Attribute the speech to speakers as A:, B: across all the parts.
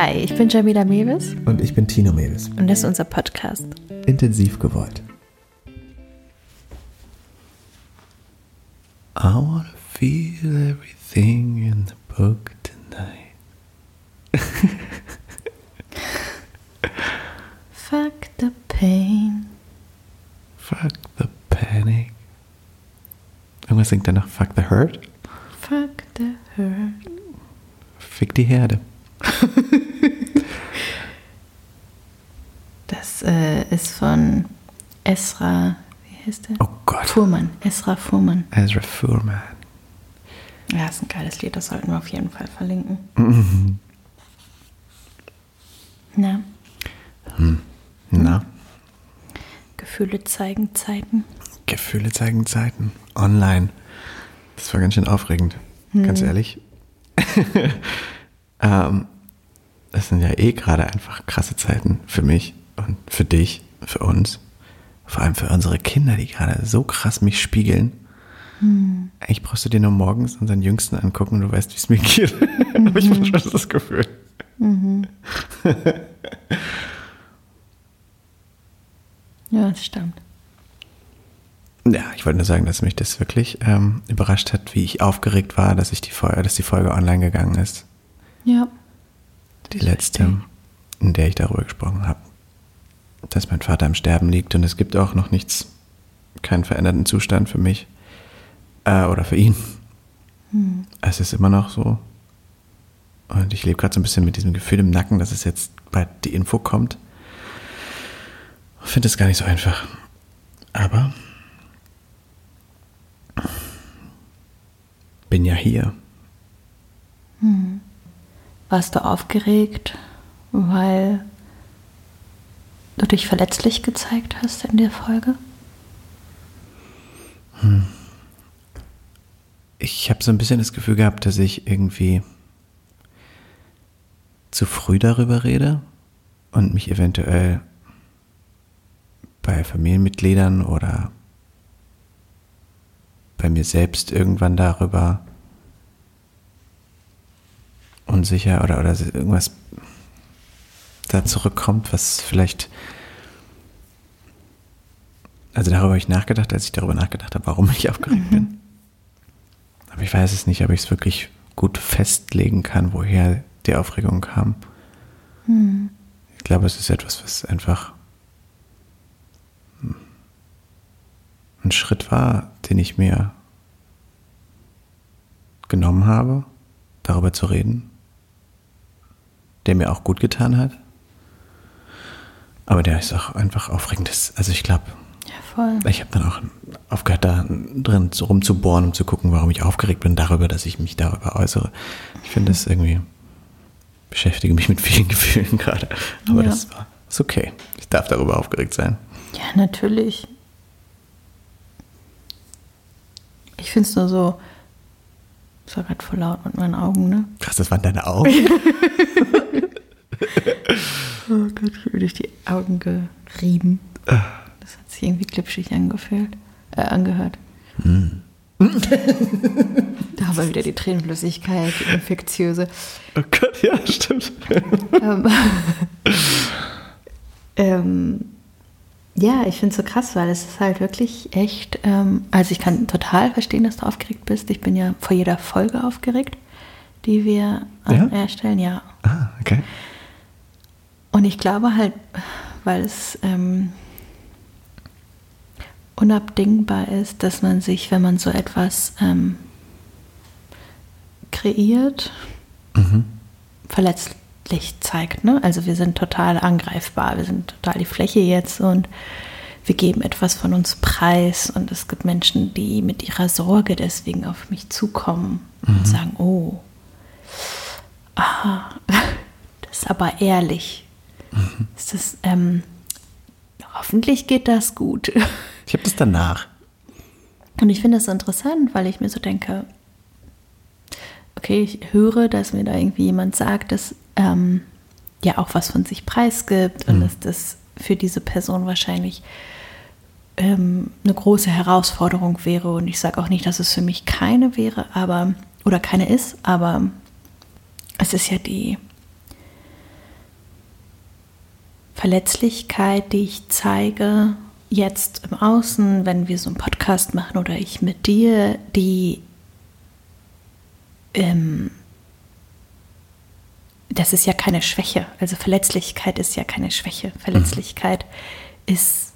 A: Hi, ich bin Jamila Mewis
B: Und ich bin Tino Mewis.
A: und das ist unser Podcast.
B: Intensiv gewollt. I wanna feel everything in the book tonight.
A: Fuck the pain.
B: Fuck the panic. Irgendwas singt danach Fuck the hurt.
A: Fuck the hurt.
B: Fick die Herde.
A: Das äh, ist von Esra, wie heißt der?
B: Oh Gott.
A: Fuhrmann. Esra Fuhrmann.
B: Ezra Fuhrman.
A: Ja, ist ein geiles Lied, das sollten wir auf jeden Fall verlinken. Na,
B: Na,
A: Gefühle zeigen Zeiten.
B: Gefühle zeigen Zeiten. Online. Das war ganz schön aufregend. Ganz ehrlich. ähm, das sind ja eh gerade einfach krasse Zeiten für mich und für dich, für uns. Vor allem für unsere Kinder, die gerade so krass mich spiegeln. Eigentlich brauchst du dir nur morgens unseren Jüngsten angucken und du weißt, wie es mir geht. Aber ich manchmal das Gefühl.
A: Ja, das stimmt.
B: Ja, ich wollte nur sagen, dass mich das wirklich ähm, überrascht hat, wie ich aufgeregt war, dass ich die Folge, dass die Folge online gegangen ist.
A: Ja.
B: Die letzte, in der ich darüber gesprochen habe, dass mein Vater im Sterben liegt und es gibt auch noch nichts, keinen veränderten Zustand für mich äh, oder für ihn. Es ist immer noch so. Und ich lebe gerade so ein bisschen mit diesem Gefühl im Nacken, dass es jetzt bald die Info kommt. Ich finde es gar nicht so einfach. Aber bin ja hier.
A: Warst du aufgeregt, weil du dich verletzlich gezeigt hast in der Folge?
B: Ich habe so ein bisschen das Gefühl gehabt, dass ich irgendwie zu früh darüber rede und mich eventuell bei Familienmitgliedern oder bei mir selbst irgendwann darüber unsicher oder, oder irgendwas da zurückkommt, was vielleicht. Also darüber habe ich nachgedacht, als ich darüber nachgedacht habe, warum ich aufgeregt bin. Aber ich weiß es nicht, ob ich es wirklich gut festlegen kann, woher die Aufregung kam. Ich glaube, es ist etwas, was einfach ein Schritt war, den ich mir genommen habe, darüber zu reden, der mir auch gut getan hat. Aber der ist auch einfach aufregend. Das- Also ich glaube,
A: Ja, voll.
B: ich habe dann auch aufgehört, da drin rumzubohren, um zu gucken, warum ich aufgeregt bin darüber, dass ich mich darüber äußere. Ich finde das irgendwie, beschäftige mich mit vielen Gefühlen gerade. Aber
A: Ja.
B: das war, ist okay. Ich darf darüber aufgeregt sein.
A: Ja, natürlich. Ich finde es nur so. Das war gerade voll laut mit meinen Augen, ne?
B: Krass, das waren deine Augen.
A: Oh Gott, ich habe durch die Augen gerieben. Das hat sich irgendwie glitschig angefühlt, äh, angehört. da haben wir wieder die Tränenflüssigkeit, die infektiöse.
B: Oh Gott, ja, stimmt.
A: ähm, ähm, ja, ich finde es so krass, weil es ist halt wirklich echt, ähm, also ich kann total verstehen, dass du aufgeregt bist. Ich bin ja vor jeder Folge aufgeregt, die wir
B: Ja?
A: erstellen, ja.
B: Ah, okay.
A: Und ich glaube halt, weil es ähm, unabdingbar ist, dass man sich, wenn man so etwas ähm, kreiert, verletzlich zeigt. Ne? Also wir sind total angreifbar, wir sind total die Fläche jetzt und wir geben etwas von uns preis und es gibt Menschen, die mit ihrer Sorge deswegen auf mich zukommen und sagen, oh, aha, das ist aber ehrlich. Ist das, ähm, hoffentlich geht das gut.
B: Ich habe das danach.
A: Und ich finde das so interessant, weil ich mir so denke, okay, ich höre, dass mir da irgendwie jemand sagt, dass ähm, ja auch was von sich preisgibt und dass das für diese Person wahrscheinlich ähm, eine große Herausforderung wäre. Und ich sage auch nicht, dass es für mich keine wäre, aber oder keine ist, aber es ist ja die Verletzlichkeit, die ich zeige, jetzt im Außen, wenn wir so einen Podcast machen oder ich mit dir, die ähm, das ist ja keine Schwäche. Also Verletzlichkeit ist ja keine Schwäche. Verletzlichkeit mhm. ist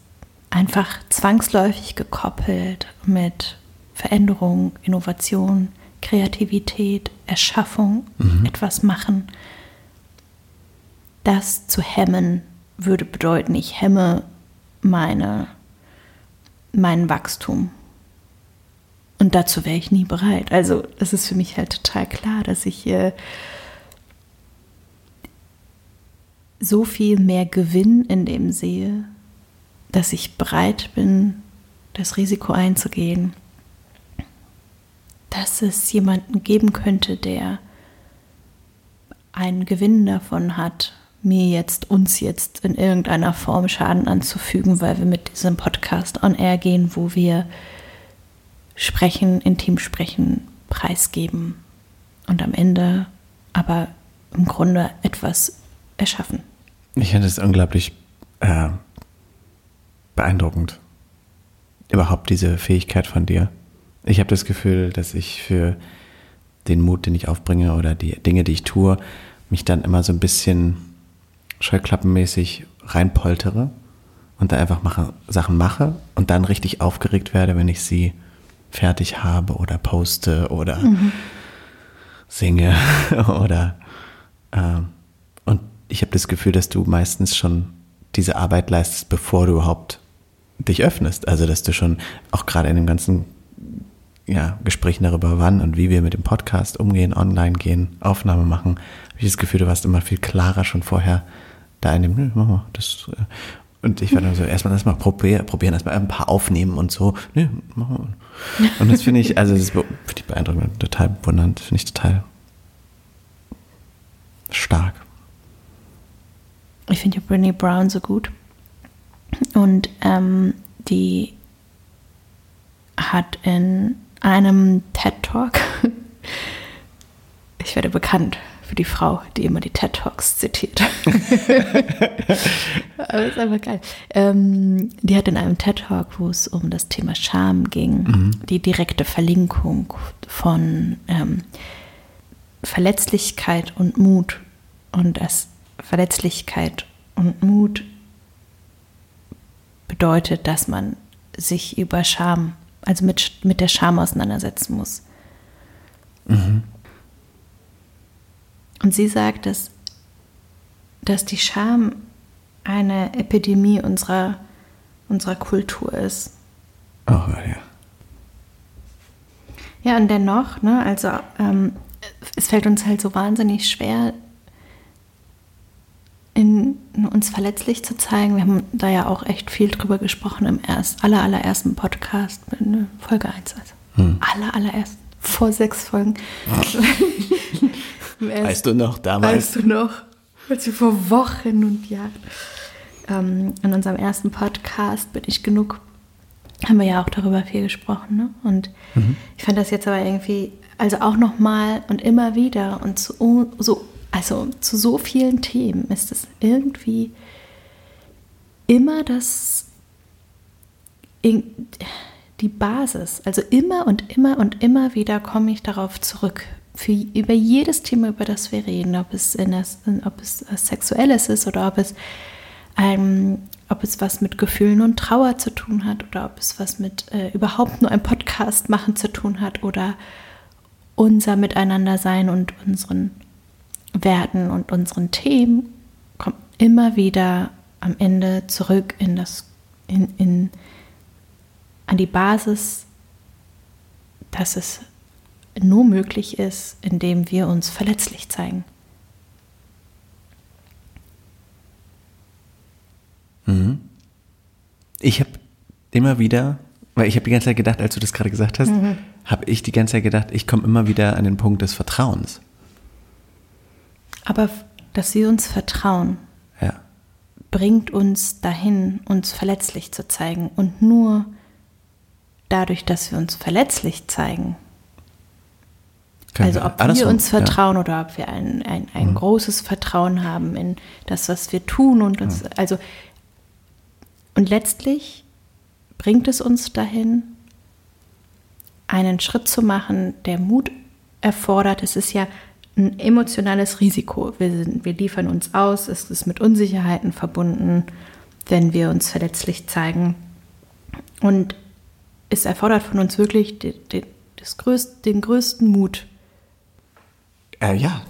A: einfach zwangsläufig gekoppelt mit Veränderung, Innovation, Kreativität, Erschaffung, mhm. etwas machen. Das zu hemmen würde bedeuten, ich hemme meine, mein Wachstum. Und dazu wäre ich nie bereit. Also es ist für mich halt total klar, dass ich äh, so viel mehr Gewinn in dem sehe, dass ich bereit bin, das Risiko einzugehen, dass es jemanden geben könnte, der einen Gewinn davon hat, mir jetzt, uns jetzt in irgendeiner Form Schaden anzufügen, weil wir mit diesem Podcast on air gehen, wo wir sprechen, intim sprechen, preisgeben und am Ende aber im Grunde etwas erschaffen.
B: Ich finde es unglaublich äh, beeindruckend. Überhaupt diese Fähigkeit von dir. Ich habe das Gefühl, dass ich für den Mut, den ich aufbringe oder die Dinge, die ich tue, mich dann immer so ein bisschen scheuklappenmäßig reinpoltere und da einfach mache, Sachen mache und dann richtig aufgeregt werde, wenn ich sie fertig habe oder poste oder mhm. singe oder äh, und ich habe das Gefühl, dass du meistens schon diese Arbeit leistest, bevor du überhaupt dich öffnest. Also dass du schon auch gerade in den ganzen ja, Gesprächen darüber, wann und wie wir mit dem Podcast umgehen, online gehen, Aufnahme machen, habe ich das Gefühl, du warst immer viel klarer schon vorher da in dem, nö, mach mal, das. Äh, und ich war dann so, erstmal erstmal probieren, probieren, erstmal ein paar aufnehmen und so. Nö, mach mal. Und das finde ich, also das finde ich beeindruckend, total bewundernd, finde ich total stark.
A: Ich finde ja Brené Brown so gut. Und ähm, die hat in einem TED Talk, ich werde bekannt für die Frau, die immer die TED Talks zitiert. Aber ist einfach geil. Ähm, die hat in einem TED Talk, wo es um das Thema Scham ging, mhm. die direkte Verlinkung von ähm, Verletzlichkeit und Mut und dass Verletzlichkeit und Mut bedeutet, dass man sich über Scham, also mit, mit der Scham auseinandersetzen muss. Mhm. Und sie sagt, dass, dass die Scham eine Epidemie unserer, unserer Kultur ist.
B: Oh, ja.
A: Ja, und dennoch, ne, also ähm, es fällt uns halt so wahnsinnig schwer, in, in uns verletzlich zu zeigen. Wir haben da ja auch echt viel drüber gesprochen im erst, aller, allerersten Podcast, Folge 1. Also. Hm. Aller, allererst, vor sechs Folgen.
B: weißt du noch damals?
A: Weißt du noch? Als wir vor Wochen und Jahren ähm, in unserem ersten Podcast bin ich genug, haben wir ja auch darüber viel gesprochen. Ne? Und mhm. ich fand das jetzt aber irgendwie, also auch nochmal und immer wieder und so, so, also zu so vielen Themen ist es irgendwie immer das, die Basis. Also immer und immer und immer wieder komme ich darauf zurück für, über jedes Thema, über das wir reden, ob es, in ob es sexuelles ist oder ob es, ähm, ob es was mit Gefühlen und Trauer zu tun hat oder ob es was mit äh, überhaupt nur ein Podcast machen zu tun hat oder unser Miteinandersein und unseren Werten und unseren Themen, kommt immer wieder am Ende zurück in das, in, in, an die Basis, dass es nur möglich ist, indem wir uns verletzlich zeigen.
B: Mhm. Ich habe immer wieder, weil ich habe die ganze Zeit gedacht, als du das gerade gesagt hast, mhm. habe ich die ganze Zeit gedacht, ich komme immer wieder an den Punkt des Vertrauens.
A: Aber dass wir uns vertrauen,
B: ja.
A: bringt uns dahin, uns verletzlich zu zeigen. Und nur dadurch, dass wir uns verletzlich zeigen,
B: Können
A: also
B: wir
A: ob wir
B: andersrum,
A: uns
B: ja.
A: vertrauen oder ob wir ein, ein, ein großes Vertrauen haben in das, was wir tun und uns, also und letztlich bringt es uns dahin, einen Schritt zu machen, der Mut erfordert. Es ist ja ein emotionales Risiko. Wir, sind, wir liefern uns aus, es ist mit Unsicherheiten verbunden, wenn wir uns verletzlich zeigen. Und es erfordert von uns wirklich den, den, das größt, den größten Mut.
B: Äh, ja,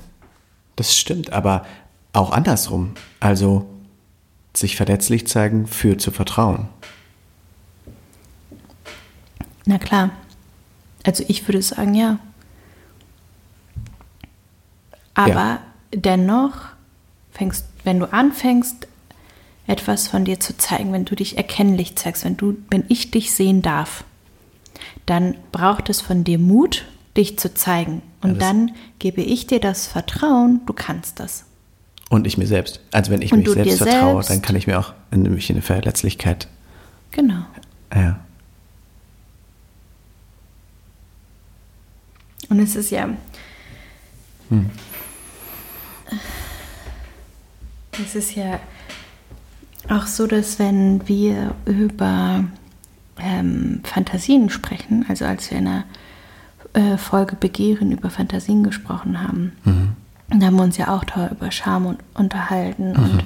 B: das stimmt, aber auch andersrum. Also sich verletzlich zeigen führt zu Vertrauen.
A: Na klar. Also ich würde sagen, ja. Aber
B: Ja.
A: dennoch fängst, wenn du anfängst, etwas von dir zu zeigen, wenn du dich erkennlich zeigst, wenn du, wenn ich dich sehen darf, dann braucht es von dir Mut, dich zu zeigen. Und
B: Ja,
A: dann gebe ich dir das Vertrauen, du kannst das.
B: Und ich mir selbst. Also wenn ich
A: Und
B: mich selbst vertraue,
A: selbst.
B: dann kann ich mir auch in, mich in eine Verletzlichkeit.
A: Genau.
B: Ja.
A: Und es ist ja. Es ist ja auch so, dass wenn wir über ähm, Fantasien sprechen, also als wir in der äh, Folge Begehren über Fantasien gesprochen haben, da haben wir uns ja auch da über Scham und, unterhalten. Und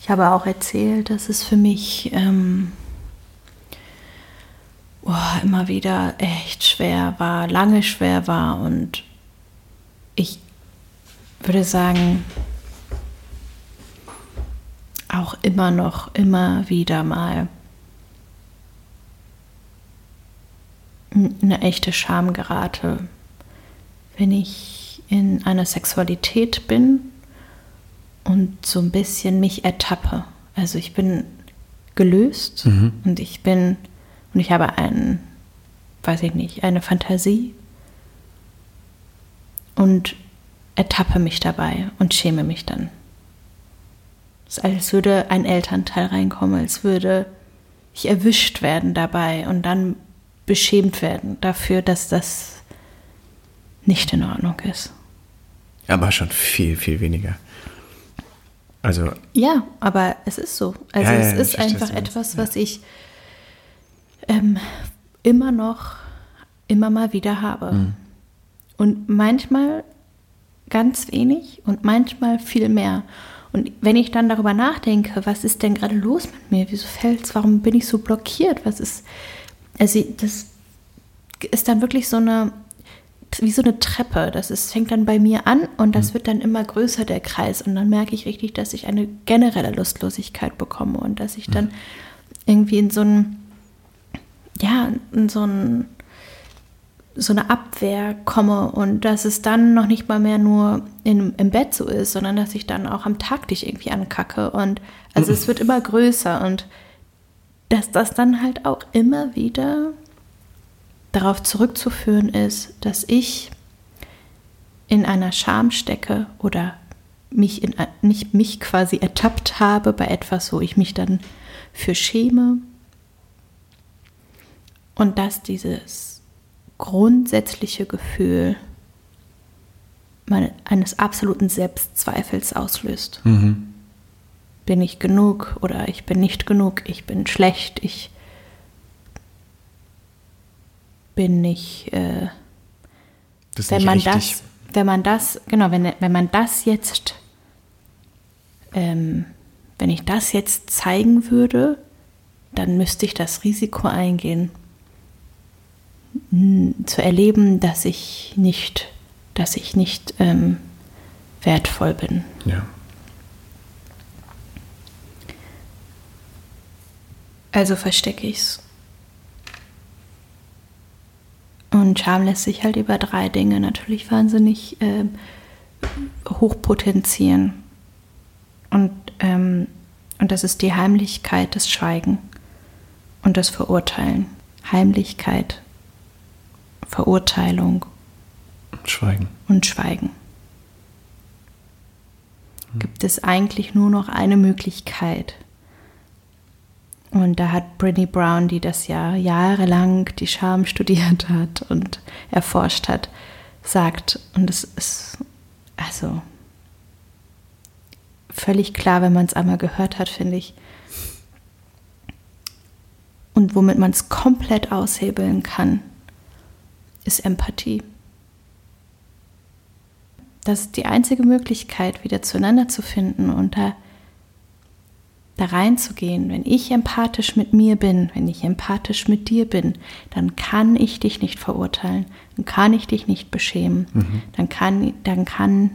A: ich habe auch erzählt, dass es für mich ähm, boah, immer wieder echt schwer war, lange schwer war. Und ich würde sagen, auch immer noch, immer wieder mal eine echte Scham gerate, wenn ich in einer Sexualität bin und so ein bisschen mich ertappe. Also ich bin gelöst und ich bin und ich habe einen, weiß ich nicht, eine Fantasie und ertappe mich dabei und schäme mich dann. Es ist, als würde ein Elternteil reinkommen, als würde ich erwischt werden dabei und dann beschämt werden dafür, dass das nicht in Ordnung ist.
B: Aber schon viel, viel weniger. Also,
A: Ja, aber es ist so. Also
B: Ja, ja,
A: es ist einfach etwas,
B: ja.
A: was ich ähm, immer noch, immer mal wieder habe.
B: Mhm.
A: Und manchmal ganz wenig und manchmal viel mehr. Und wenn ich dann darüber nachdenke, was ist denn gerade los mit mir? Wieso fällt's? Warum bin ich so blockiert? Was ist. Also, das ist dann wirklich so eine. Wie so eine Treppe. Das ist, fängt dann bei mir an und das wird dann immer größer, der Kreis. Und dann merke ich richtig, dass ich eine generelle Lustlosigkeit bekomme und dass ich dann irgendwie in so ein. Ja, in so ein so eine Abwehr komme und dass es dann noch nicht mal mehr nur in, im Bett so ist, sondern dass ich dann auch am Tag dich irgendwie ankacke und also es wird immer größer und dass das dann halt auch immer wieder darauf zurückzuführen ist, dass ich in einer Scham stecke oder mich in nicht mich quasi ertappt habe bei etwas, wo ich mich dann für schäme und dass dieses grundsätzliche Gefühl eines absoluten Selbstzweifels auslöst. Bin ich genug oder ich bin nicht genug, ich bin schlecht, ich bin nicht, äh,
B: das ist
A: wenn
B: nicht
A: man
B: richtig.
A: das, wenn man das, genau, wenn, wenn man das jetzt, ähm, wenn ich das jetzt zeigen würde, dann müsste ich das Risiko eingehen, zu erleben, dass ich nicht, dass ich nicht ähm, wertvoll bin.
B: Ja.
A: Also verstecke ich's. Und Scham lässt sich halt über drei Dinge natürlich wahnsinnig ähm, hochpotenzieren. Und, ähm, und das ist die Heimlichkeit, das Schweigen und das Verurteilen. Heimlichkeit, Verurteilung
B: Schweigen.
A: und Schweigen. Gibt es eigentlich nur noch eine Möglichkeit. Und da hat Brittany Brown, die das ja jahrelang die Scham studiert hat und erforscht hat, sagt, und es ist also völlig klar, wenn man es einmal gehört hat, finde ich. Und womit man es komplett aushebeln kann, ist Empathie. Das ist die einzige Möglichkeit, wieder zueinander zu finden und da da reinzugehen, wenn ich empathisch mit mir bin, wenn ich empathisch mit dir bin, dann kann ich dich nicht verurteilen, dann kann ich dich nicht beschämen, mhm. dann, kann, dann kann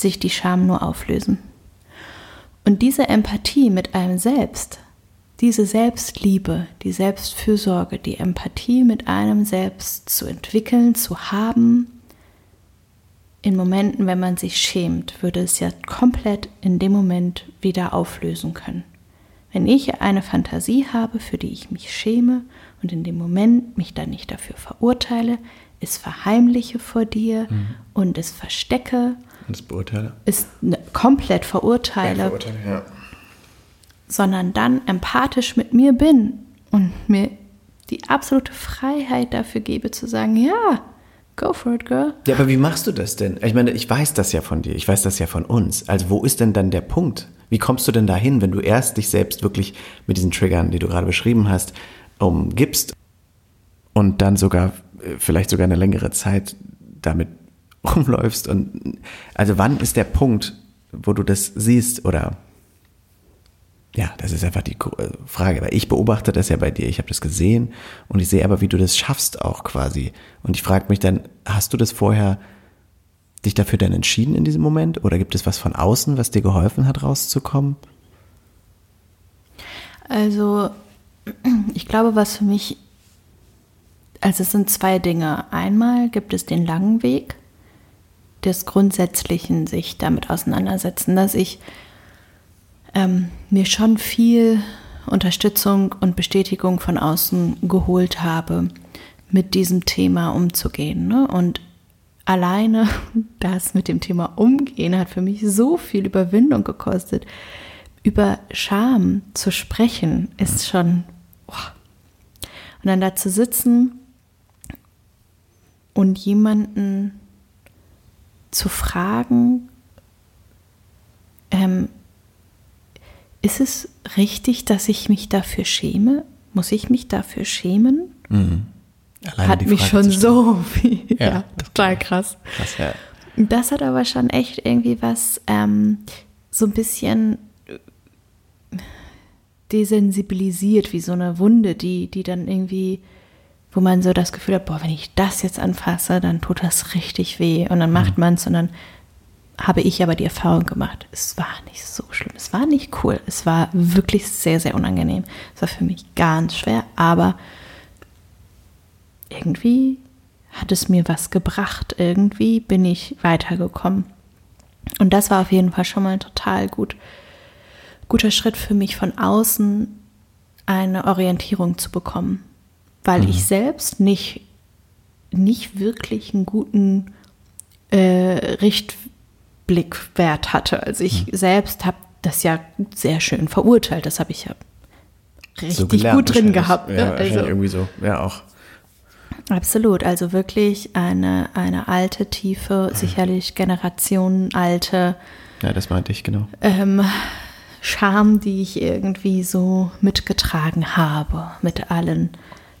A: sich die Scham nur auflösen. Und diese Empathie mit einem selbst, diese Selbstliebe, die Selbstfürsorge, die Empathie mit einem selbst zu entwickeln, zu haben, in Momenten, wenn man sich schämt, würde es ja komplett in dem Moment wieder auflösen können. Wenn ich eine Fantasie habe, für die ich mich schäme und in dem Moment mich dann nicht dafür verurteile, es verheimliche vor dir mhm. und es verstecke,
B: und es beurteile,
A: es ne, komplett verurteile, ja, verurteile ja. sondern dann empathisch mit mir bin und mir die absolute Freiheit dafür gebe zu sagen, ja, Go for it, girl.
B: Ja, aber wie machst du das denn? Ich meine, ich weiß das ja von dir, ich weiß das ja von uns. Also wo ist denn dann der Punkt? Wie kommst du denn dahin, wenn du erst dich selbst wirklich mit diesen Triggern, die du gerade beschrieben hast, umgibst und dann sogar äh, vielleicht sogar eine längere Zeit damit rumläufst und also wann ist der Punkt, wo du das siehst oder ja, das ist einfach die äh, Frage, weil ich beobachte das ja bei dir, ich habe das gesehen und ich sehe aber, wie du das schaffst auch quasi. Und ich frage mich dann, hast du das vorher dich dafür dann entschieden in diesem Moment oder gibt es was von außen, was dir geholfen hat, rauszukommen?
A: Also, ich glaube, was für mich, also es sind zwei Dinge. Einmal gibt es den langen Weg des grundsätzlichen sich damit auseinandersetzen, dass ich ähm, mir schon viel Unterstützung und Bestätigung von außen geholt habe, mit diesem Thema umzugehen. Ne? Und alleine das mit dem Thema Umgehen hat für mich so viel Überwindung gekostet. Über Scham zu sprechen ist schon. Oh. Und dann da zu sitzen und jemanden zu fragen, ähm, ist es richtig, dass ich mich dafür schäme? Muss ich mich dafür schämen? Mhm. Hat mich schon so viel. Ja, ja total krass. krass ja. Das hat aber schon echt irgendwie was, ähm, so ein bisschen äh, desensibilisiert, wie so eine Wunde, die, die dann irgendwie, wo man so das Gefühl hat, boah, wenn ich das jetzt anfasse, dann tut das richtig weh. Und dann macht mhm. man es und dann habe ich aber die Erfahrung gemacht, es war nicht so schlimm, es war nicht cool, es war wirklich sehr, sehr unangenehm. Es war für mich ganz schwer, aber irgendwie hat es mir was gebracht, irgendwie bin ich weitergekommen. Und das war auf jeden Fall schon mal ein total gut, guter Schritt für mich von außen eine Orientierung zu bekommen, weil mhm. ich selbst nicht, nicht wirklich einen guten äh, Richt, Blickwert hatte. Also ich hm. selbst habe das ja sehr schön verurteilt. Das habe ich ja richtig so gut drin gehabt.
B: Ja, ne? also, irgendwie so. Ja, auch.
A: Absolut. Also wirklich eine, eine alte, tiefe, sicherlich Generationen alte.
B: Ja, das meinte ich, genau.
A: Ähm, Scham, die ich irgendwie so mitgetragen habe mit allen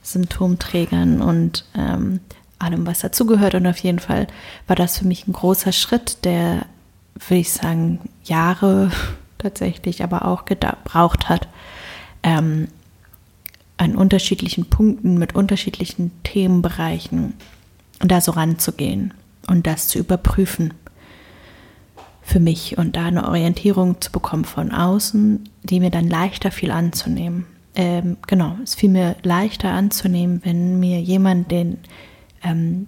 A: Symptomträgern und ähm, allem, was dazugehört. Und auf jeden Fall war das für mich ein großer Schritt, der würde ich sagen, Jahre tatsächlich, aber auch gebraucht hat, ähm, an unterschiedlichen Punkten mit unterschiedlichen Themenbereichen da so ranzugehen und das zu überprüfen für mich und da eine Orientierung zu bekommen von außen, die mir dann leichter fiel anzunehmen. Ähm, genau, es fiel mir leichter anzunehmen, wenn mir jemand, den, ähm,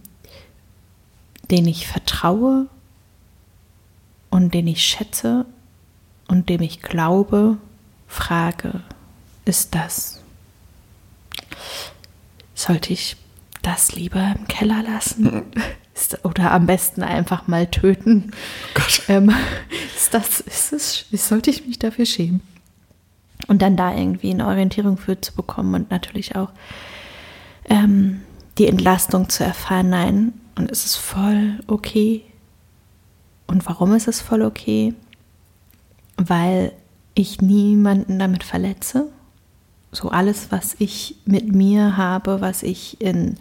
A: den ich vertraue, und den ich schätze und dem ich glaube, frage, ist das, sollte ich das lieber im Keller lassen? Oder am besten einfach mal töten? Oh ähm, ist das, ist es, sollte ich mich dafür schämen? Und dann da irgendwie eine Orientierung für zu bekommen und natürlich auch ähm, die Entlastung zu erfahren, nein, und es ist voll okay. Und warum ist es voll okay? Weil ich niemanden damit verletze. So alles, was ich mit mir habe, was ich in,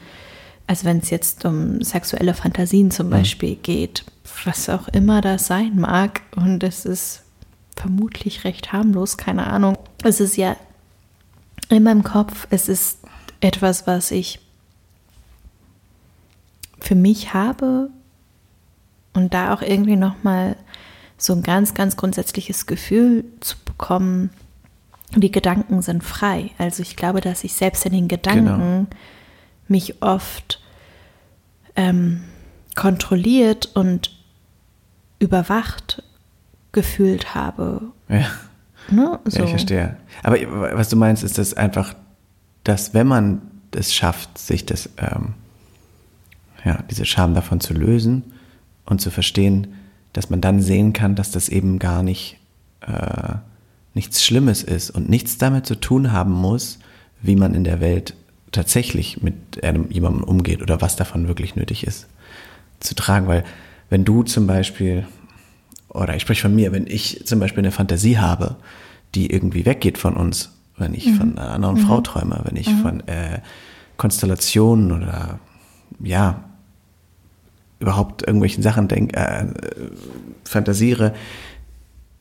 A: also wenn es jetzt um sexuelle Fantasien zum mhm. Beispiel geht, was auch immer das sein mag, und es ist vermutlich recht harmlos, keine Ahnung. Es ist ja in meinem Kopf, es ist etwas, was ich für mich habe und da auch irgendwie nochmal so ein ganz, ganz grundsätzliches Gefühl zu bekommen, die Gedanken sind frei. Also ich glaube, dass ich selbst in den Gedanken genau. mich oft ähm, kontrolliert und überwacht gefühlt habe.
B: Ja. Ne? So. ja, ich verstehe. Aber was du meinst, ist das einfach, dass wenn man es schafft, sich das ähm, ja, diese Scham davon zu lösen und zu verstehen, dass man dann sehen kann, dass das eben gar nicht äh, nichts Schlimmes ist und nichts damit zu tun haben muss, wie man in der Welt tatsächlich mit einem, jemandem umgeht oder was davon wirklich nötig ist zu tragen. Weil wenn du zum Beispiel, oder ich spreche von mir, wenn ich zum Beispiel eine Fantasie habe, die irgendwie weggeht von uns, wenn ich mhm. von einer anderen mhm. Frau träume, wenn ich mhm. von äh, Konstellationen oder ja, überhaupt irgendwelchen Sachen denk, äh, fantasiere,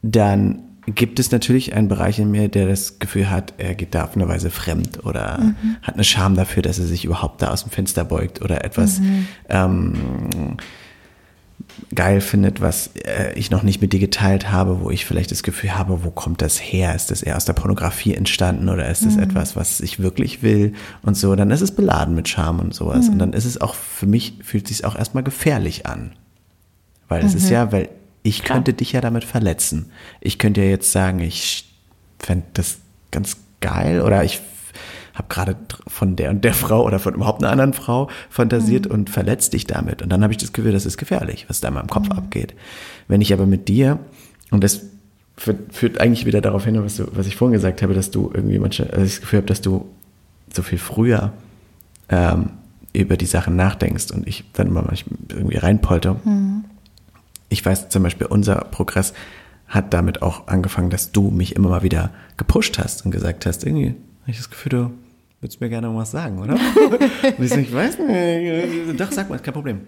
B: dann gibt es natürlich einen Bereich in mir, der das Gefühl hat, er geht da auf eine Weise fremd oder mhm. hat eine Scham dafür, dass er sich überhaupt da aus dem Fenster beugt oder etwas mhm. ähm, geil findet, was äh, ich noch nicht mit dir geteilt habe, wo ich vielleicht das Gefühl habe, wo kommt das her? Ist das eher aus der Pornografie entstanden oder ist das mhm. etwas, was ich wirklich will und so? Dann ist es beladen mit Scham und sowas. Mhm. Und dann ist es auch, für mich fühlt es sich auch erstmal gefährlich an. Weil es ist mhm. ja, weil ich Klar. könnte dich ja damit verletzen. Ich könnte ja jetzt sagen, ich fände das ganz geil oder ich habe gerade von der und der Frau oder von überhaupt einer anderen Frau fantasiert mhm. und verletzt dich damit. Und dann habe ich das Gefühl, das ist gefährlich, was da in meinem Kopf mhm. abgeht. Wenn ich aber mit dir, und das führt eigentlich wieder darauf hin, was, du, was ich vorhin gesagt habe, dass du irgendwie manche, also ich das Gefühl habe, dass du so viel früher ähm, über die Sachen nachdenkst und ich dann immer manchmal irgendwie reinpolte. Mhm. Ich weiß zum Beispiel, unser Progress hat damit auch angefangen, dass du mich immer mal wieder gepusht hast und gesagt hast, irgendwie habe ich das Gefühl, du Würdest mir gerne was sagen, oder? Und ich so, ich weiß nicht. Doch, sag mal, kein Problem.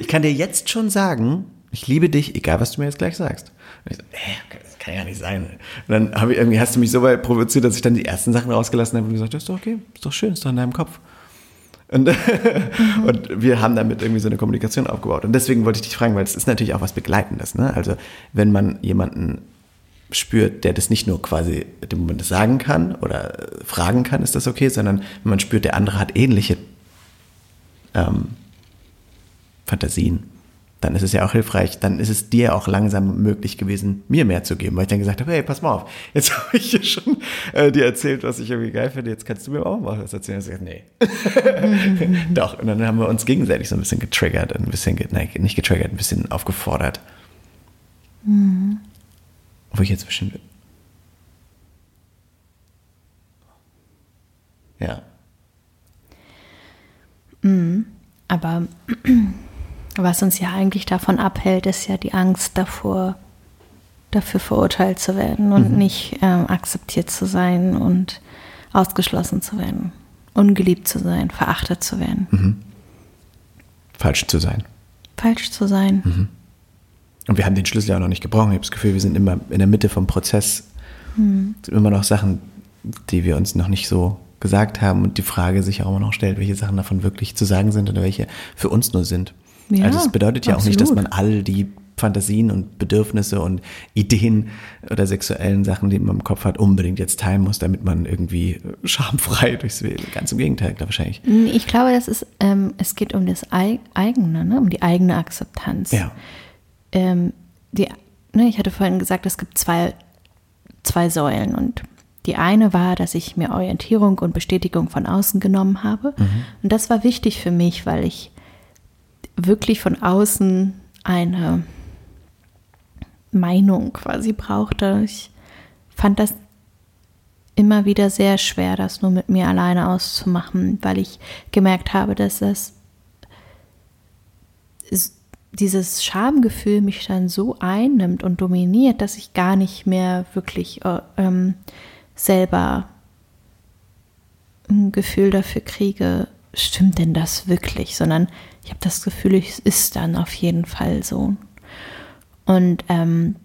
B: Ich kann dir jetzt schon sagen, ich liebe dich, egal was du mir jetzt gleich sagst. Und ich so, äh, das kann ja nicht sein. Und dann habe ich irgendwie, hast du mich so weit provoziert, dass ich dann die ersten Sachen rausgelassen habe und gesagt, das ist doch okay, ist doch schön, ist doch in deinem Kopf. Und, mhm. und wir haben damit irgendwie so eine Kommunikation aufgebaut. Und deswegen wollte ich dich fragen, weil es ist natürlich auch was Begleitendes. Ne? Also wenn man jemanden spürt, der das nicht nur quasi dem Moment sagen kann oder fragen kann, ist das okay, sondern wenn man spürt, der andere hat ähnliche ähm, Fantasien, dann ist es ja auch hilfreich, dann ist es dir auch langsam möglich gewesen, mir mehr zu geben, weil ich dann gesagt habe, hey, pass mal auf, jetzt habe ich hier schon äh, dir erzählt, was ich irgendwie geil finde, jetzt kannst du mir auch mal was erzählen. Und ich nee. Doch, und dann haben wir uns gegenseitig so ein bisschen getriggert, ein bisschen, nein, nicht getriggert, ein bisschen aufgefordert. Mhm. Wo ich jetzt bestimmt. Ja.
A: Mhm. Aber was uns ja eigentlich davon abhält, ist ja die Angst davor, dafür verurteilt zu werden und mhm. nicht äh, akzeptiert zu sein und ausgeschlossen zu werden, ungeliebt zu sein, verachtet zu werden.
B: Mhm. Falsch zu sein.
A: Falsch zu sein.
B: Und wir haben den Schlüssel ja auch noch nicht gebrochen. Ich habe das Gefühl, wir sind immer in der Mitte vom Prozess. Hm. Es sind immer noch Sachen, die wir uns noch nicht so gesagt haben und die Frage sich auch immer noch stellt, welche Sachen davon wirklich zu sagen sind oder welche für uns nur sind. Ja, also es bedeutet ja absolut. auch nicht, dass man all die Fantasien und Bedürfnisse und Ideen oder sexuellen Sachen, die man im Kopf hat, unbedingt jetzt teilen muss, damit man irgendwie schamfrei durchs Leben. Ganz im Gegenteil, wahrscheinlich.
A: Ich glaube, das ist, ähm, es geht um das eigene, ne? um die eigene Akzeptanz.
B: Ja
A: ähm, die, ne, ich hatte vorhin gesagt, es gibt zwei, zwei Säulen und die eine war, dass ich mir Orientierung und Bestätigung von außen genommen habe. Mhm. Und das war wichtig für mich, weil ich wirklich von außen eine Meinung quasi brauchte. Ich fand das immer wieder sehr schwer, das nur mit mir alleine auszumachen, weil ich gemerkt habe, dass das dieses Schamgefühl mich dann so einnimmt und dominiert, dass ich gar nicht mehr wirklich äh, ähm, selber ein Gefühl dafür kriege, stimmt denn das wirklich, sondern ich habe das Gefühl, es ist dann auf jeden Fall so. Und ähm,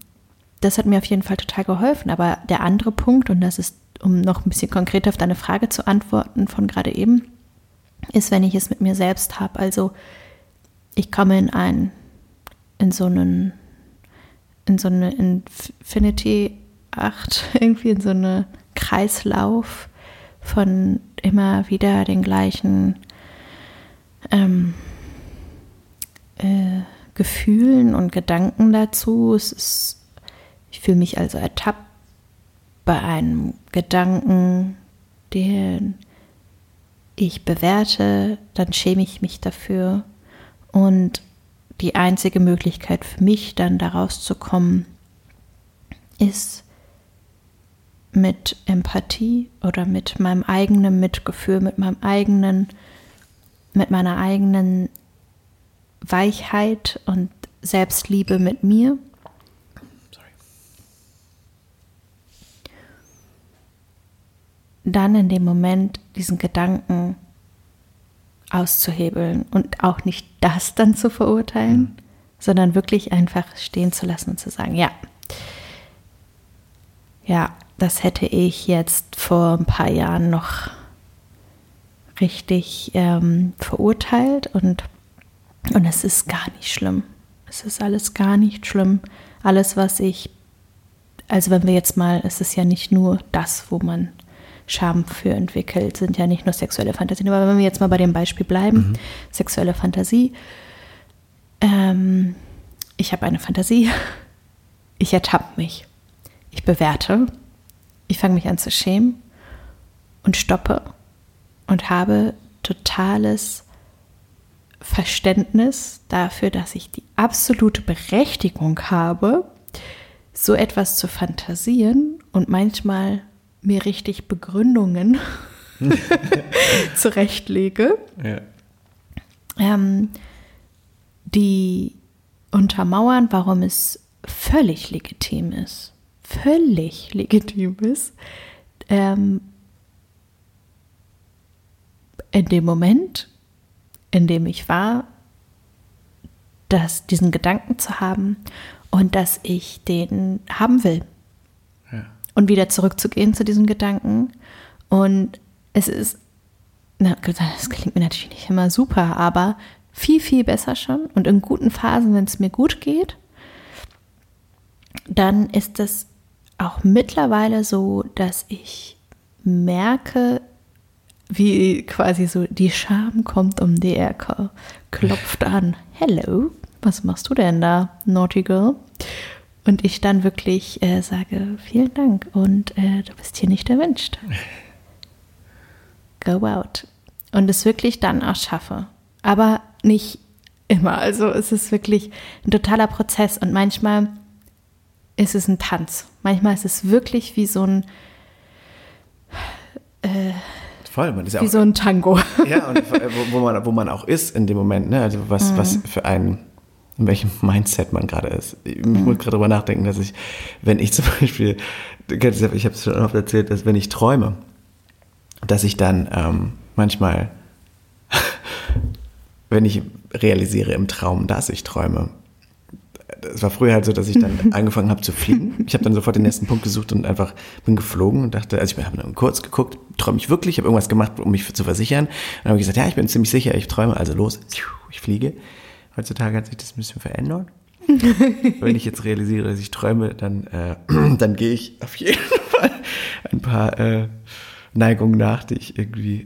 A: das hat mir auf jeden Fall total geholfen. Aber der andere Punkt, und das ist, um noch ein bisschen konkreter auf deine Frage zu antworten von gerade eben, ist, wenn ich es mit mir selbst habe. Also ich komme in ein, in so einen, in so eine Infinity 8, irgendwie in so eine Kreislauf von immer wieder den gleichen ähm, äh, Gefühlen und Gedanken dazu. Es ist, ich fühle mich also ertappt bei einem Gedanken, den ich bewerte, dann schäme ich mich dafür. Und die einzige Möglichkeit für mich dann daraus zu kommen, ist mit Empathie oder mit meinem eigenen Mitgefühl, mit meinem eigenen, mit meiner eigenen Weichheit und Selbstliebe mit mir. Sorry. Dann in dem Moment diesen Gedanken auszuhebeln und auch nicht das dann zu verurteilen, sondern wirklich einfach stehen zu lassen und zu sagen, ja, ja, das hätte ich jetzt vor ein paar Jahren noch richtig ähm, verurteilt und, und es ist gar nicht schlimm. Es ist alles gar nicht schlimm. Alles, was ich, also wenn wir jetzt mal, es ist ja nicht nur das, wo man Scham für entwickelt, sind ja nicht nur sexuelle Fantasien, aber wenn wir jetzt mal bei dem Beispiel bleiben, mhm. sexuelle Fantasie, ähm, ich habe eine Fantasie, ich ertappe mich, ich bewerte, ich fange mich an zu schämen und stoppe und habe totales Verständnis dafür, dass ich die absolute Berechtigung habe, so etwas zu fantasieren und manchmal mir richtig Begründungen zurechtlege, ja. ähm, die untermauern, warum es völlig legitim ist, völlig legitim ist, ähm, in dem Moment, in dem ich war, dass diesen Gedanken zu haben und dass ich den haben will. Und wieder zurückzugehen zu diesen Gedanken. Und es ist, na, das klingt mir natürlich nicht immer super, aber viel, viel besser schon. Und in guten Phasen, wenn es mir gut geht, dann ist es auch mittlerweile so, dass ich merke, wie quasi so die Scham kommt um die Ecke, klopft an, hello, was machst du denn da, naughty girl? Und ich dann wirklich äh, sage, vielen Dank und äh, du bist hier nicht erwünscht. Go out. Und es wirklich dann auch schaffe. Aber nicht immer. Also es ist wirklich ein totaler Prozess und manchmal ist es ein Tanz. Manchmal ist es wirklich wie so ein
B: äh, Voll, man ist ja
A: Wie auch, so ein Tango.
B: Ja, und wo, wo, man, wo man auch ist in dem Moment, ne? Also was, mhm. was für ein, in welchem Mindset man gerade ist. Ich mhm. muss gerade drüber nachdenken, dass ich, wenn ich zum Beispiel, ich habe es schon oft erzählt, dass wenn ich träume, dass ich dann ähm, manchmal, wenn ich realisiere im Traum, dass ich träume, es war früher halt so, dass ich dann angefangen habe zu fliegen. Ich habe dann sofort den nächsten Punkt gesucht und einfach bin geflogen und dachte, also ich habe dann kurz geguckt, träume ich wirklich, habe irgendwas gemacht, um mich zu versichern. Und dann habe ich gesagt, ja, ich bin ziemlich sicher, ich träume, also los, ich fliege. Heutzutage hat sich das ein bisschen verändert. Wenn ich jetzt realisiere, dass ich träume, dann, äh, dann gehe ich auf jeden Fall ein paar äh, Neigungen nach, die ich irgendwie,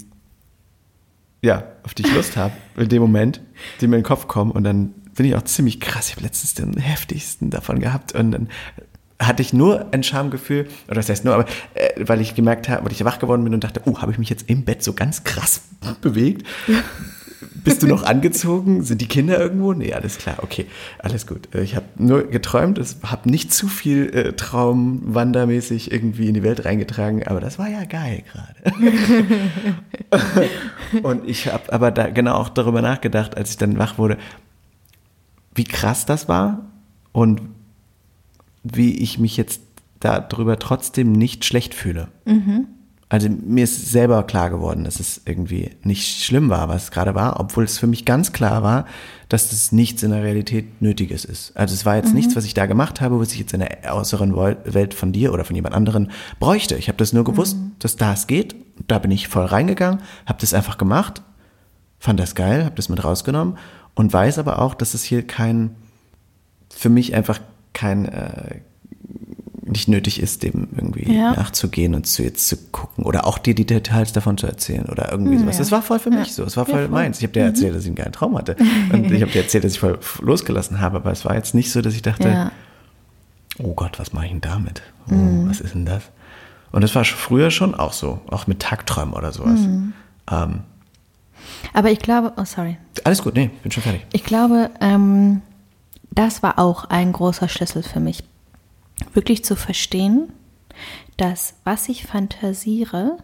B: ja, auf die ich Lust habe, in dem Moment, die mir in den Kopf kommen und dann finde ich auch ziemlich krass. Ich habe letztens den heftigsten davon gehabt und dann hatte ich nur ein Schamgefühl, oder das heißt nur, aber äh, weil ich gemerkt habe, weil ich wach geworden bin und dachte, oh, habe ich mich jetzt im Bett so ganz krass bewegt, bist du noch angezogen? Sind die Kinder irgendwo? Nee, alles klar, okay, alles gut. Äh, ich habe nur geträumt, habe nicht zu viel äh, Traumwandermäßig irgendwie in die Welt reingetragen, aber das war ja geil gerade. und ich habe aber da genau auch darüber nachgedacht, als ich dann wach wurde, wie krass das war und wie ich mich jetzt darüber trotzdem nicht schlecht fühle. Mhm. Also mir ist selber klar geworden, dass es irgendwie nicht schlimm war, was es gerade war, obwohl es für mich ganz klar war, dass das nichts in der Realität Nötiges ist. Also es war jetzt mhm. nichts, was ich da gemacht habe, was ich jetzt in der äußeren Welt von dir oder von jemand anderen bräuchte. Ich habe das nur gewusst, mhm. dass das geht. Da bin ich voll reingegangen, habe das einfach gemacht, fand das geil, habe das mit rausgenommen und weiß aber auch, dass es hier kein, für mich einfach kein, äh, nicht nötig ist, dem irgendwie ja. nachzugehen und zu jetzt zu gucken oder auch dir die Details davon zu erzählen oder irgendwie mhm, sowas. Ja. Das war voll für mich ja. so. Es war voll, voll. meins. Ich habe dir erzählt, mhm. dass ich einen geilen Traum hatte. Und ich habe dir erzählt, dass ich voll losgelassen habe, aber es war jetzt nicht so, dass ich dachte, oh Gott, was mache ich denn damit? Oh, mhm. Was ist denn das? Und das war früher schon auch so, auch mit Tagträumen oder sowas. Mhm. Ähm,
A: aber ich glaube, oh sorry.
B: Alles gut, nee, bin schon fertig.
A: Ich glaube, ähm, das war auch ein großer Schlüssel für mich wirklich zu verstehen, dass was ich fantasiere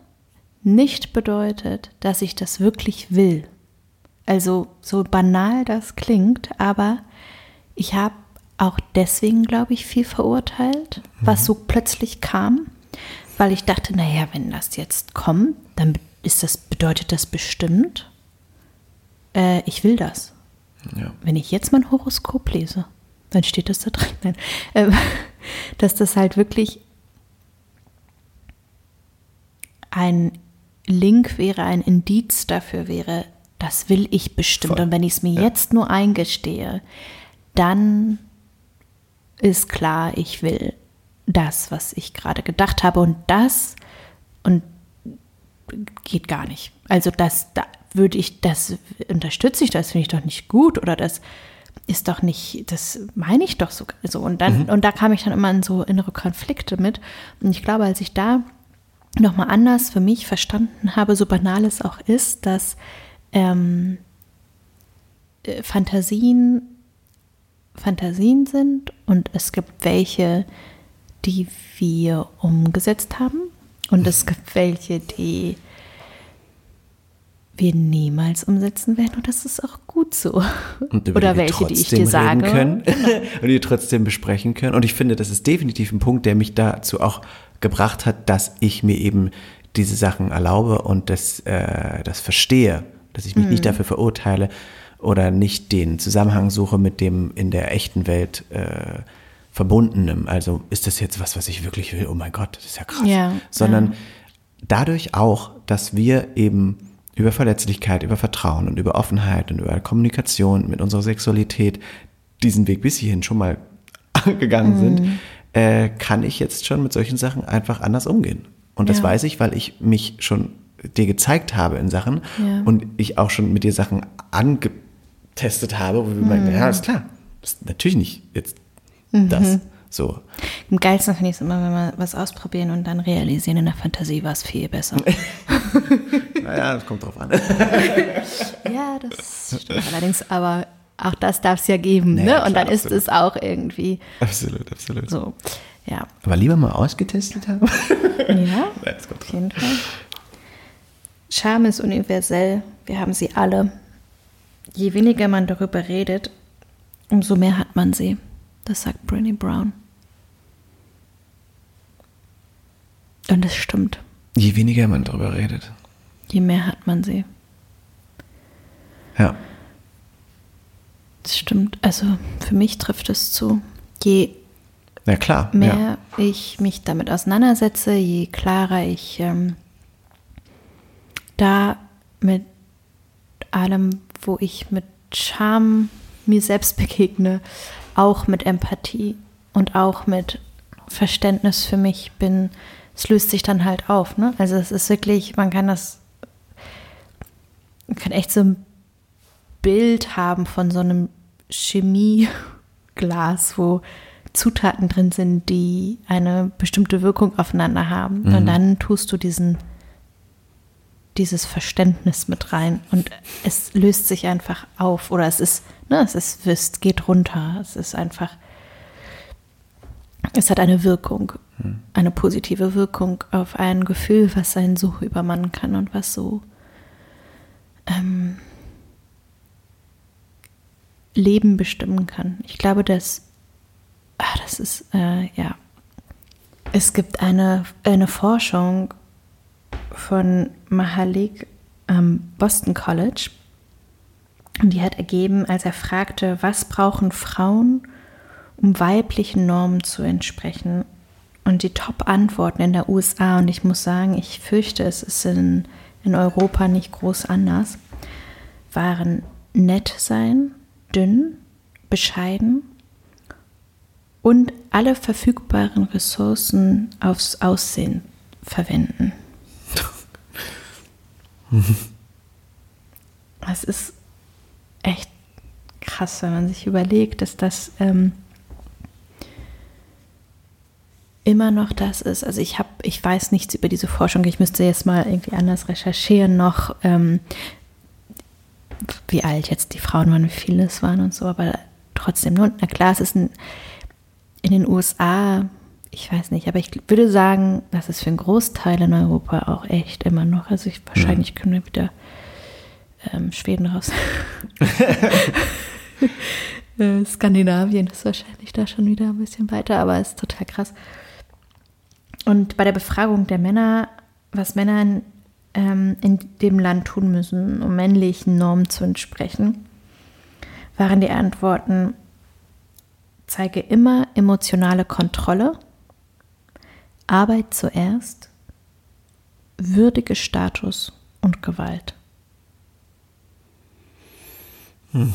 A: nicht bedeutet, dass ich das wirklich will. Also so banal das klingt, aber ich habe auch deswegen, glaube ich, viel verurteilt, was mhm. so plötzlich kam, weil ich dachte, naja, wenn das jetzt kommt, dann ist das, bedeutet das bestimmt, äh, ich will das. Ja. Wenn ich jetzt mein Horoskop lese, dann steht das da drin. Nein. Dass das halt wirklich ein Link wäre, ein Indiz dafür wäre, das will ich bestimmt. Voll. Und wenn ich es mir ja. jetzt nur eingestehe, dann ist klar, ich will das, was ich gerade gedacht habe. Und das und geht gar nicht. Also das, da würde ich, das unterstütze ich, das finde ich doch nicht gut oder das ist doch nicht, das meine ich doch so. so. Und dann, mhm. und da kam ich dann immer in so innere Konflikte mit. Und ich glaube, als ich da nochmal anders für mich verstanden habe, so banal es auch ist, dass ähm, äh, Fantasien Fantasien sind und es gibt welche, die wir umgesetzt haben und es gibt welche, die wir niemals umsetzen werden und das ist auch gut so. Oder welche, die ich dir sage.
B: Können und die trotzdem besprechen können. Und ich finde, das ist definitiv ein Punkt, der mich dazu auch gebracht hat, dass ich mir eben diese Sachen erlaube und das, äh, das verstehe, dass ich mich mhm. nicht dafür verurteile oder nicht den Zusammenhang suche mit dem in der echten Welt äh, verbundenem. Also ist das jetzt was, was ich wirklich will? Oh mein Gott, das ist ja krass. Ja, Sondern ja. dadurch auch, dass wir eben über Verletzlichkeit, über Vertrauen und über Offenheit und über Kommunikation mit unserer Sexualität diesen Weg bis hierhin schon mal gegangen mhm. sind, äh, kann ich jetzt schon mit solchen Sachen einfach anders umgehen. Und das ja. weiß ich, weil ich mich schon dir gezeigt habe in Sachen ja. und ich auch schon mit dir Sachen angetestet habe, wo wir mhm. meinen, ja, ist klar, das ist natürlich nicht jetzt mhm. das. So.
A: Am geilsten finde ich es immer, wenn wir was ausprobieren und dann realisieren, in der Fantasie war es viel besser.
B: naja, das kommt drauf an.
A: ja, das stimmt allerdings, aber auch das darf es ja geben, naja, ne? Klar, und dann absolut. ist es auch irgendwie.
B: Absolut, absolut.
A: So, ja.
B: Aber lieber mal ausgetestet haben.
A: ja, Nein, auf jeden Fall. Scham ist universell, wir haben sie alle. Je weniger man darüber redet, umso mehr hat man sie. Das sagt Brené Brown. Und das stimmt.
B: Je weniger man darüber redet.
A: Je mehr hat man sie.
B: Ja.
A: Das stimmt. Also für mich trifft es zu. Je
B: ja, klar,
A: mehr ja. ich mich damit auseinandersetze, je klarer ich ähm, da mit allem, wo ich mit Scham mir selbst begegne, auch mit Empathie und auch mit Verständnis für mich bin, es löst sich dann halt auf. Ne? Also es ist wirklich, man kann das, man kann echt so ein Bild haben von so einem Chemieglas, wo Zutaten drin sind, die eine bestimmte Wirkung aufeinander haben. Mhm. Und dann tust du diesen dieses Verständnis mit rein und es löst sich einfach auf oder es ist, ne, es ist, es geht runter. Es ist einfach, es hat eine Wirkung, hm. eine positive Wirkung auf ein Gefühl, was einen so übermannen kann und was so ähm, Leben bestimmen kann. Ich glaube, dass, ach, das ist, äh, ja, es gibt eine, eine Forschung von Mahalik am Boston College. Und die hat ergeben, als er fragte, was brauchen Frauen, um weiblichen Normen zu entsprechen. Und die Top-Antworten in der USA, und ich muss sagen, ich fürchte, es ist in, in Europa nicht groß anders, waren nett sein, dünn, bescheiden und alle verfügbaren Ressourcen aufs Aussehen verwenden. Es ist echt krass, wenn man sich überlegt, dass das ähm, immer noch das ist. Also ich habe, ich weiß nichts über diese Forschung. Ich müsste jetzt mal irgendwie anders recherchieren noch, ähm, wie alt jetzt die Frauen waren, wie viele es waren und so. Aber trotzdem, na klar, es ist ein, in den USA ich weiß nicht, aber ich würde sagen, das ist für einen Großteil in Europa auch echt immer noch. Also ich, wahrscheinlich mhm. können wir wieder ähm, Schweden raus. äh, Skandinavien ist wahrscheinlich da schon wieder ein bisschen weiter, aber ist total krass. Und bei der Befragung der Männer, was Männer in, ähm, in dem Land tun müssen, um männlichen Normen zu entsprechen, waren die Antworten, zeige immer emotionale Kontrolle, Arbeit zuerst, würdige Status und Gewalt. Hm.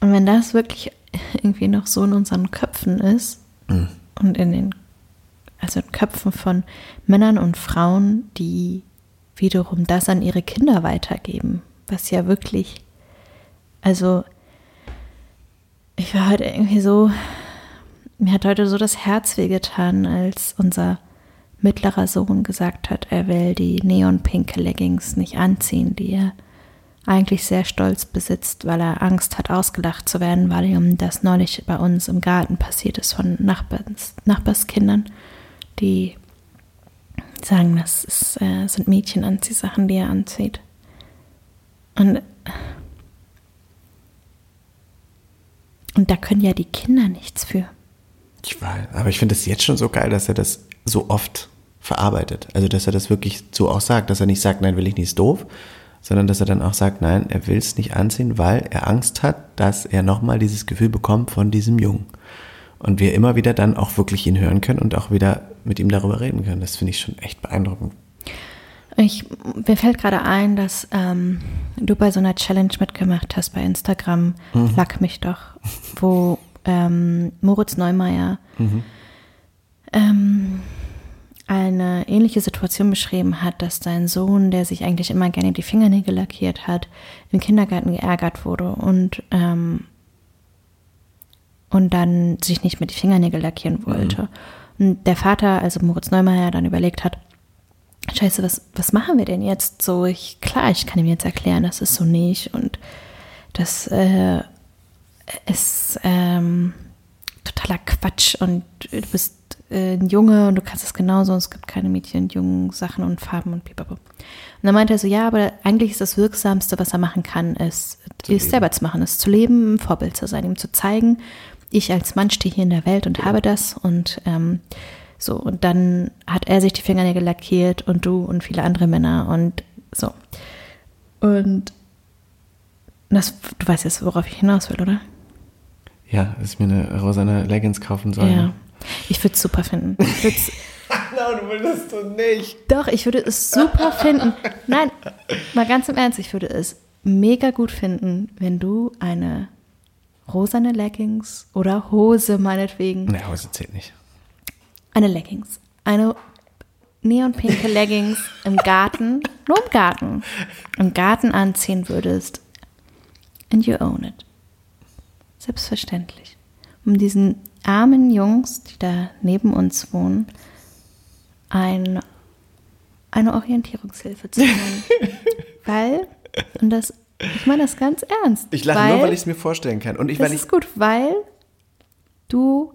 A: Und wenn das wirklich irgendwie noch so in unseren Köpfen ist hm. und in den also in Köpfen von Männern und Frauen, die wiederum das an ihre Kinder weitergeben, was ja wirklich, also ich war heute irgendwie so, mir hat heute so das Herz wehgetan, als unser mittlerer Sohn gesagt hat, er will die neonpinke Leggings nicht anziehen, die er eigentlich sehr stolz besitzt, weil er Angst hat, ausgelacht zu werden, weil ihm das neulich bei uns im Garten passiert ist von Nachbars, Nachbarskindern, die sagen, das ist, äh, sind Mädchenanziehsachen, die er anzieht. Und Und da können ja die Kinder nichts für.
B: Ich weiß, aber ich finde es jetzt schon so geil, dass er das so oft verarbeitet. Also, dass er das wirklich so auch sagt, dass er nicht sagt, nein, will ich nicht, ist doof, sondern dass er dann auch sagt, nein, er will es nicht anziehen, weil er Angst hat, dass er nochmal dieses Gefühl bekommt von diesem Jungen. Und wir immer wieder dann auch wirklich ihn hören können und auch wieder mit ihm darüber reden können. Das finde ich schon echt beeindruckend.
A: Ich, mir fällt gerade ein, dass ähm, du bei so einer Challenge mitgemacht hast bei Instagram, mhm. Lack mich doch, wo ähm, Moritz Neumeier mhm. ähm, eine ähnliche Situation beschrieben hat, dass sein Sohn, der sich eigentlich immer gerne die Fingernägel lackiert hat, im Kindergarten geärgert wurde und, ähm, und dann sich nicht mehr die Fingernägel lackieren wollte. Mhm. Und der Vater, also Moritz Neumeier, dann überlegt hat, Scheiße, was, was machen wir denn jetzt? So, ich, klar, ich kann ihm jetzt erklären, das ist so nicht und das äh, ist ähm, totaler Quatsch und du bist äh, ein Junge und du kannst es genauso und es gibt keine Mädchen und Jungen Sachen und Farben und pipapo. Und dann meinte er so, ja, aber eigentlich ist das Wirksamste, was er machen kann, ist, ist selber zu machen, ist zu leben, ein Vorbild zu sein, ihm zu zeigen, ich als Mann stehe hier in der Welt und habe das und ähm, so, und dann hat er sich die Fingernägel lackiert und du und viele andere Männer und so. Und das, du weißt jetzt, worauf ich hinaus will, oder?
B: Ja, dass ich mir eine rosane Leggings kaufen soll. Ja.
A: Ich würde es super finden.
B: Nein, du würdest du nicht.
A: Doch, ich würde es super finden. Nein, mal ganz im Ernst, ich würde es mega gut finden, wenn du eine rosane Leggings oder Hose meinetwegen.
B: Ne, Hose zählt nicht.
A: Eine Leggings. Eine neonpinke Leggings im Garten, nur im Garten, im Garten anziehen würdest. And you own it. Selbstverständlich. Um diesen armen Jungs, die da neben uns wohnen, ein, eine Orientierungshilfe zu nennen. weil, und das, ich meine das ganz ernst.
B: Ich lache nur, weil ich es mir vorstellen kann. Und ich,
A: das
B: weil
A: ist gut, weil du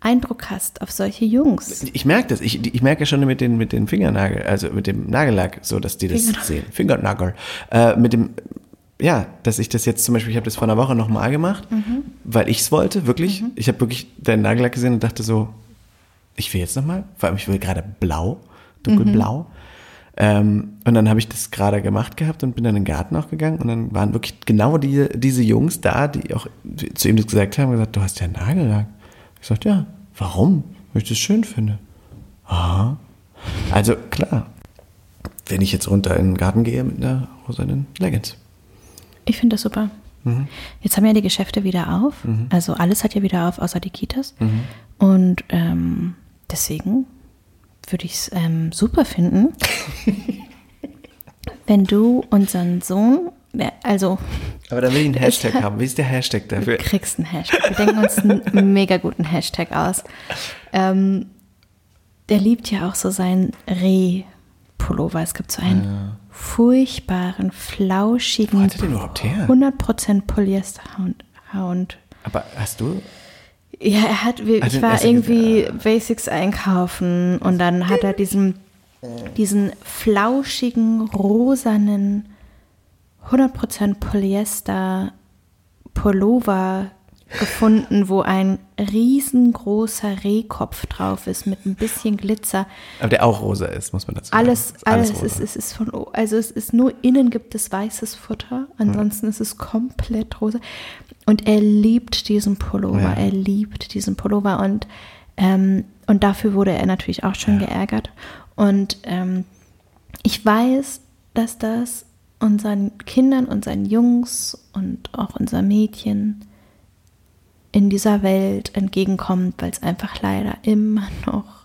A: Eindruck hast auf solche Jungs.
B: Ich merke das. Ich, ich merke schon mit den, mit den Fingernagel, also mit dem Nagellack, so dass die das Fingernagel. sehen. Fingernagel. Äh, mit dem, ja, dass ich das jetzt zum Beispiel, ich habe das vor einer Woche nochmal gemacht, mhm. weil ich es wollte, wirklich. Mhm. Ich habe wirklich deinen Nagellack gesehen und dachte so, ich will jetzt nochmal, vor allem ich will gerade blau, dunkelblau. Mhm. Ähm, und dann habe ich das gerade gemacht gehabt und bin dann in den Garten auch gegangen und dann waren wirklich genau die, diese Jungs da, die auch zu ihm das gesagt haben, gesagt, du hast ja Nagellack. Ich sagte, ja, warum? Weil ich das schön finde. Aha. Also klar, wenn ich jetzt runter in den Garten gehe mit einer rosanen Leggings.
A: Ich finde das super. Mhm. Jetzt haben ja die Geschäfte wieder auf. Mhm. Also alles hat ja wieder auf, außer die Kitas. Mhm. Und ähm, deswegen würde ich es ähm, super finden, wenn du unseren Sohn, also
B: aber da will ich einen Hashtag haben. Wie ist der Hashtag dafür?
A: Du kriegst einen Hashtag. Wir denken uns einen mega guten Hashtag aus. Ähm, der liebt ja auch so seinen Reh-Pullover. Es gibt so einen ja. Furchtbaren, flauschigen, Wo hat
B: überhaupt her?
A: 100% Polyester-Hound.
B: Aber hast du
A: ja, er hat, ich war irgendwie Basics einkaufen und dann hat er diesen, diesen flauschigen, rosanen 100% Polyester Pullover gefunden, wo ein riesengroßer Rehkopf drauf ist mit ein bisschen Glitzer.
B: Aber der auch rosa ist, muss man dazu
A: sagen. Alles, alles, alles ist, ist, ist von, also es ist nur innen gibt es weißes Futter, ansonsten mhm. ist es komplett rosa. Und er liebt diesen Pullover, ja. er liebt diesen Pullover und, ähm, und dafür wurde er natürlich auch schon ja. geärgert. Und ähm, ich weiß, dass das unseren Kindern, unseren Jungs und auch unseren Mädchen in dieser Welt entgegenkommt, weil es einfach leider immer noch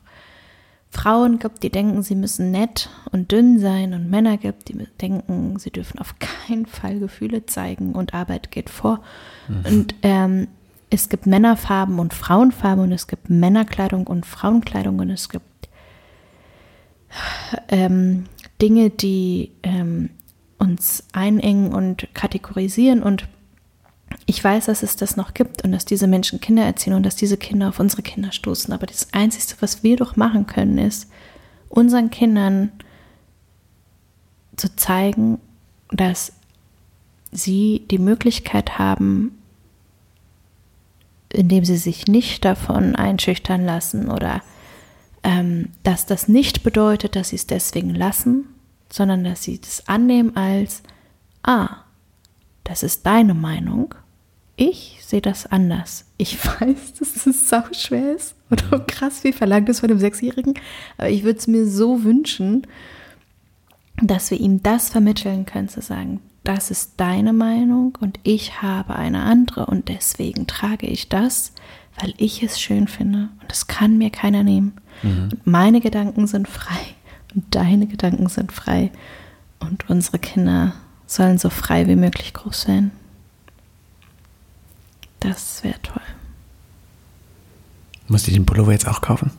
A: Frauen gibt, die denken, sie müssen nett und dünn sein und Männer gibt, die denken, sie dürfen auf keinen Fall Gefühle zeigen und Arbeit geht vor. Mhm. Und ähm, es gibt Männerfarben und Frauenfarben und es gibt Männerkleidung und Frauenkleidung und es gibt ähm, Dinge, die ähm, uns einengen und kategorisieren und ich weiß, dass es das noch gibt und dass diese Menschen Kinder erziehen und dass diese Kinder auf unsere Kinder stoßen. Aber das Einzige, was wir doch machen können, ist, unseren Kindern zu zeigen, dass sie die Möglichkeit haben, indem sie sich nicht davon einschüchtern lassen oder ähm, dass das nicht bedeutet, dass sie es deswegen lassen, sondern dass sie das annehmen als, ah, das ist deine Meinung. Ich sehe das anders. Ich weiß, dass es sau schwer ist oder krass wie verlangt ist von dem Sechsjährigen, aber ich würde es mir so wünschen, dass wir ihm das vermitteln können, zu sagen, das ist deine Meinung und ich habe eine andere und deswegen trage ich das, weil ich es schön finde und das kann mir keiner nehmen. Mhm. meine Gedanken sind frei und deine Gedanken sind frei und unsere Kinder sollen so frei wie möglich groß werden. Das wäre toll.
B: Muss ich den Pullover jetzt auch kaufen?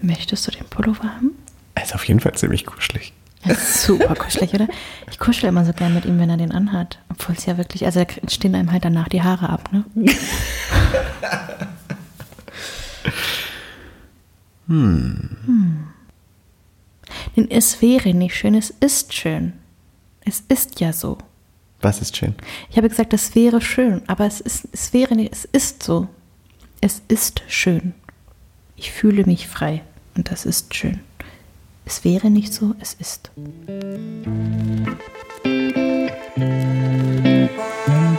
A: Möchtest du den Pullover haben?
B: Er ist auf jeden Fall ziemlich kuschelig.
A: super kuschelig, oder? Ich kuschel immer so gern mit ihm, wenn er den anhat. Obwohl es ja wirklich, also da stehen einem halt danach die Haare ab, ne? hm. hm. Denn es wäre nicht schön, es ist schön. Es ist ja so.
B: Was ist schön?
A: Ich habe gesagt, das wäre schön, aber es ist, es wäre nicht, es ist so. Es ist schön. Ich fühle mich frei und das ist schön. Es wäre nicht so, es ist. Musik